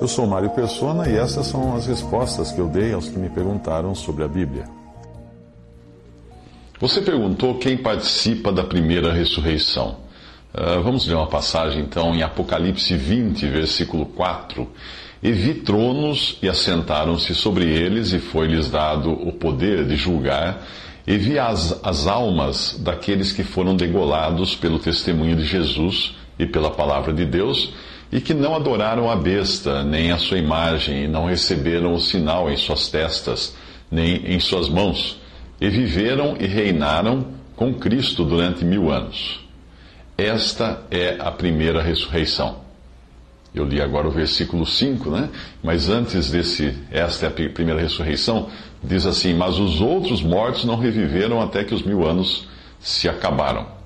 Eu sou Mário Persona e essas são as respostas que eu dei aos que me perguntaram sobre a Bíblia. Você perguntou quem participa da primeira ressurreição. Uh, vamos ler uma passagem então em Apocalipse 20, versículo 4. E vi tronos e assentaram-se sobre eles, e foi-lhes dado o poder de julgar, e vi as, as almas daqueles que foram degolados pelo testemunho de Jesus e pela palavra de Deus, e que não adoraram a besta, nem a sua imagem, e não receberam o sinal em suas testas, nem em suas mãos, e viveram e reinaram com Cristo durante mil anos. Esta é a primeira ressurreição. Eu li agora o versículo 5, né? Mas antes desse, esta é a primeira ressurreição, diz assim: Mas os outros mortos não reviveram até que os mil anos se acabaram.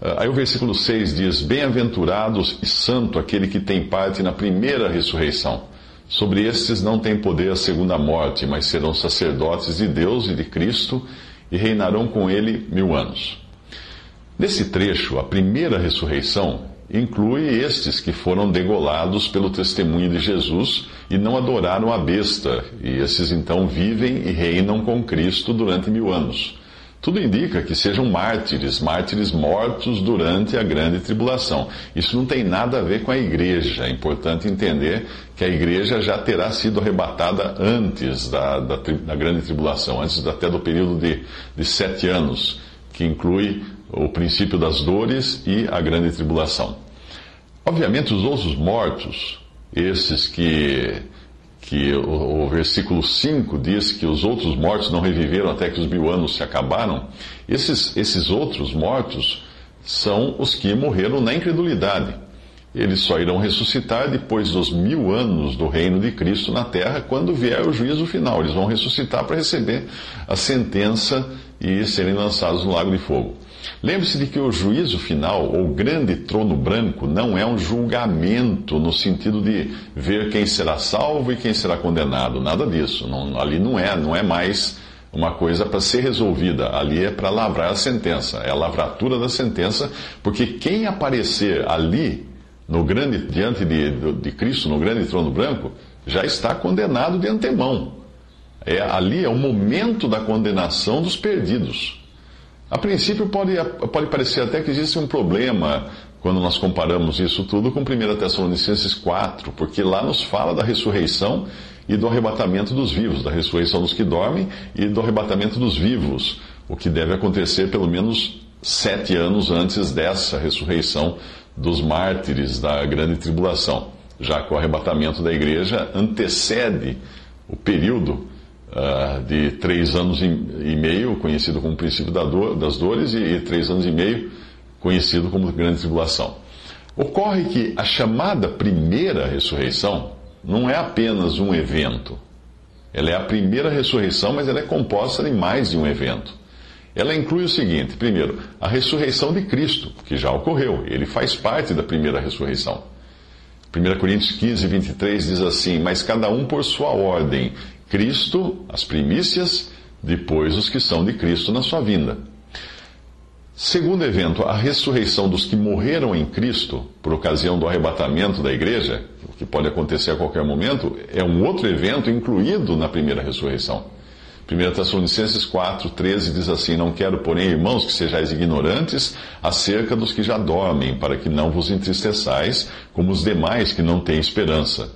Ah, aí o versículo 6 diz: Bem-aventurados e santo aquele que tem parte na primeira ressurreição. Sobre estes não tem poder a segunda morte, mas serão sacerdotes de Deus e de Cristo e reinarão com ele mil anos. Nesse trecho, a primeira ressurreição inclui estes que foram degolados pelo testemunho de Jesus e não adoraram a besta, e esses então vivem e reinam com Cristo durante mil anos. Tudo indica que sejam mártires, mártires mortos durante a grande tribulação. Isso não tem nada a ver com a igreja. É importante entender que a igreja já terá sido arrebatada antes da, da, da grande tribulação, antes até do período de, de sete anos, que inclui o princípio das dores e a grande tribulação. Obviamente, os outros mortos, esses que, que o, o, versículo 5 diz que os outros mortos não reviveram até que os mil anos se acabaram, esses, esses outros mortos são os que morreram na incredulidade. Eles só irão ressuscitar depois dos mil anos do reino de Cristo na terra, quando vier o juízo final. Eles vão ressuscitar para receber a sentença e serem lançados no lago de fogo. Lembre-se de que o juízo final, ou grande trono branco, não é um julgamento no sentido de ver quem será salvo e quem será condenado. Nada disso. Não, ali não é, não é mais uma coisa para ser resolvida. Ali é para lavrar a sentença. É a lavratura da sentença, porque quem aparecer ali, no grande, diante de, de Cristo, no grande trono branco, já está condenado de antemão. É, ali é o momento da condenação dos perdidos. A princípio, pode, pode parecer até que existe um problema quando nós comparamos isso tudo com 1 Tessalonicenses 4, porque lá nos fala da ressurreição e do arrebatamento dos vivos, da ressurreição dos que dormem e do arrebatamento dos vivos, o que deve acontecer pelo menos sete anos antes dessa ressurreição dos mártires da grande tribulação, já que o arrebatamento da igreja antecede o período uh, de três anos e meio, conhecido como princípio da dor, das dores, e, e três anos e meio, conhecido como grande tribulação. Ocorre que a chamada primeira ressurreição não é apenas um evento. Ela é a primeira ressurreição, mas ela é composta de mais de um evento. Ela inclui o seguinte: primeiro, a ressurreição de Cristo, que já ocorreu, ele faz parte da primeira ressurreição. 1 Coríntios 15, 23 diz assim: Mas cada um por sua ordem, Cristo, as primícias, depois os que são de Cristo na sua vinda. Segundo evento, a ressurreição dos que morreram em Cristo, por ocasião do arrebatamento da igreja, o que pode acontecer a qualquer momento, é um outro evento incluído na primeira ressurreição. 1 Tessalonicenses 4, 13 diz assim: Não quero, porém, irmãos, que sejais ignorantes acerca dos que já dormem, para que não vos entristeçais, como os demais que não têm esperança.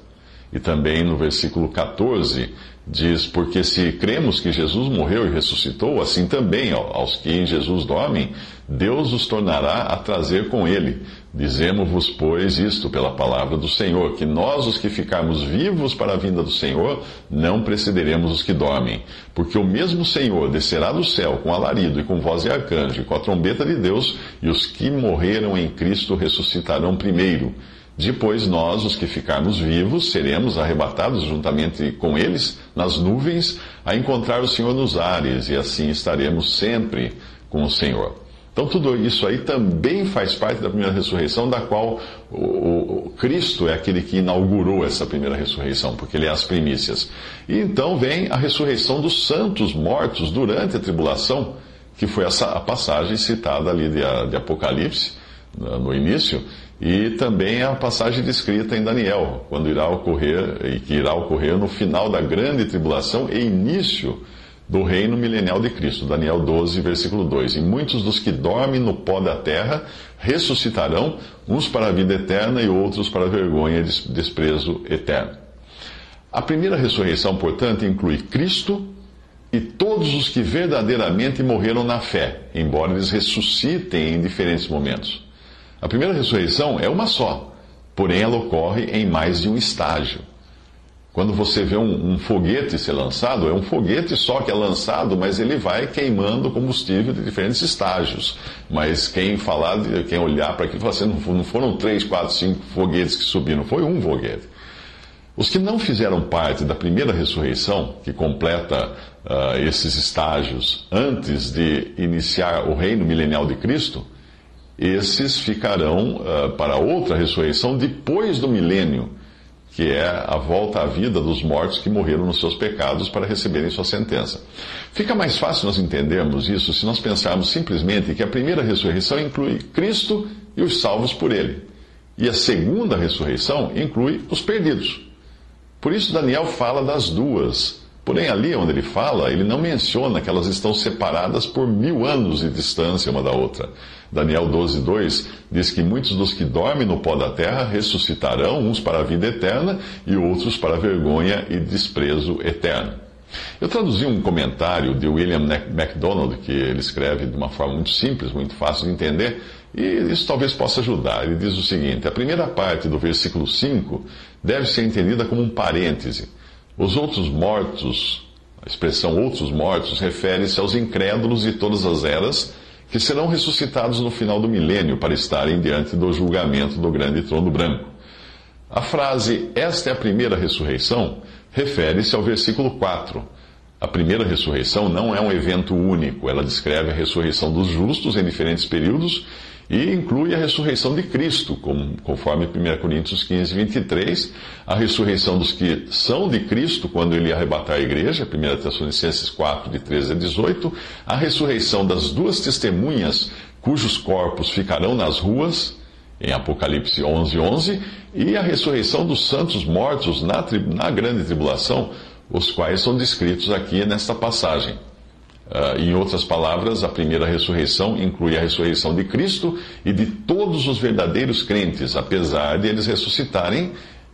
E também no versículo 14 diz: Porque se cremos que Jesus morreu e ressuscitou, assim também aos que em Jesus dormem, Deus os tornará a trazer com ele. Dizemos-vos, pois, isto pela palavra do Senhor, que nós, os que ficarmos vivos para a vinda do Senhor, não precederemos os que dormem. Porque o mesmo Senhor descerá do céu com alarido e com voz de arcanjo e com a trombeta de Deus, e os que morreram em Cristo ressuscitarão primeiro. Depois nós, os que ficarmos vivos, seremos arrebatados juntamente com eles nas nuvens a encontrar o Senhor nos ares, e assim estaremos sempre com o Senhor. Então, tudo isso aí também faz parte da primeira ressurreição, da qual o, Cristo é aquele que inaugurou essa primeira ressurreição, porque ele é as primícias. E então vem a ressurreição dos santos mortos durante a tribulação, que foi essa, a passagem citada ali de, de Apocalipse, no início, e também a passagem descrita em Daniel, quando irá ocorrer, e que irá ocorrer no final da grande tribulação e início do reino milenial de Cristo. Daniel 12, versículo 2. E muitos dos que dormem no pó da terra ressuscitarão, uns para a vida eterna e outros para a vergonha e desprezo eterno. A primeira ressurreição, portanto, inclui Cristo e todos os que verdadeiramente morreram na fé, embora eles ressuscitem em diferentes momentos. A primeira ressurreição é uma só, porém ela ocorre em mais de um estágio. Quando você vê um, um, foguete ser lançado, é um foguete só que é lançado, mas ele vai queimando combustível de diferentes estágios. Mas quem falar, quem olhar para aquilo, fala assim, não foram três, quatro, cinco foguetes que subiram, foi um foguete. Os que não fizeram parte da primeira ressurreição, que completa uh, esses estágios antes de iniciar o reino milenial de Cristo, esses ficarão uh, para outra ressurreição depois do milênio, que é a volta à vida dos mortos que morreram nos seus pecados para receberem sua sentença. Fica mais fácil nós entendermos isso se nós pensarmos simplesmente que a primeira ressurreição inclui Cristo e os salvos por ele, e a segunda ressurreição inclui os perdidos. Por isso, Daniel fala das duas Porém, ali onde ele fala, ele não menciona que elas estão separadas por mil anos de distância uma da outra. Daniel 12, 2 diz que muitos dos que dormem no pó da terra ressuscitarão, uns para a vida eterna e outros para a vergonha e desprezo eterno. Eu traduzi um comentário de William MacDonald, que ele escreve de uma forma muito simples, muito fácil de entender, e isso talvez possa ajudar. Ele diz o seguinte: a primeira parte do versículo 5 deve ser entendida como um parêntese os outros mortos, a expressão outros mortos, refere-se aos incrédulos de todas as eras que serão ressuscitados no final do milênio para estarem diante do julgamento do grande trono branco. A frase Esta é a primeira ressurreição refere-se ao versículo 4. A primeira ressurreição não é um evento único, ela descreve a ressurreição dos justos em diferentes períodos e inclui a ressurreição de Cristo, conforme 1 Coríntios 15, 23, a ressurreição dos que são de Cristo quando ele arrebatar a igreja, 1 Tessalonicenses 4, de 13 a 18, a ressurreição das duas testemunhas cujos corpos ficarão nas ruas, em Apocalipse 11, 11, e a ressurreição dos santos mortos na, na grande tribulação, os quais são descritos aqui nesta passagem. Uh, em outras palavras, a primeira ressurreição inclui a ressurreição de Cristo e de todos os verdadeiros crentes, apesar de eles ressuscitarem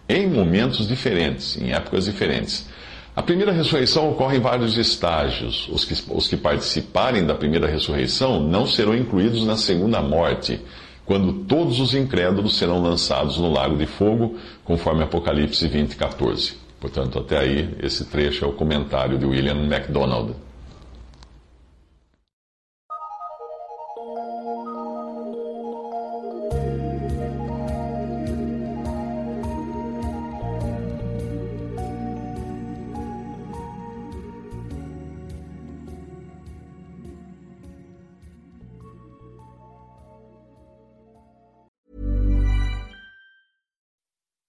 em momentos diferentes, em épocas diferentes. A primeira ressurreição ocorre em vários estágios. Os que, os que participarem da primeira ressurreição não serão incluídos na segunda morte, quando todos os incrédulos serão lançados no lago de fogo, conforme Apocalipse 20, 14. Portanto, até aí, esse trecho é o comentário de William MacDonald.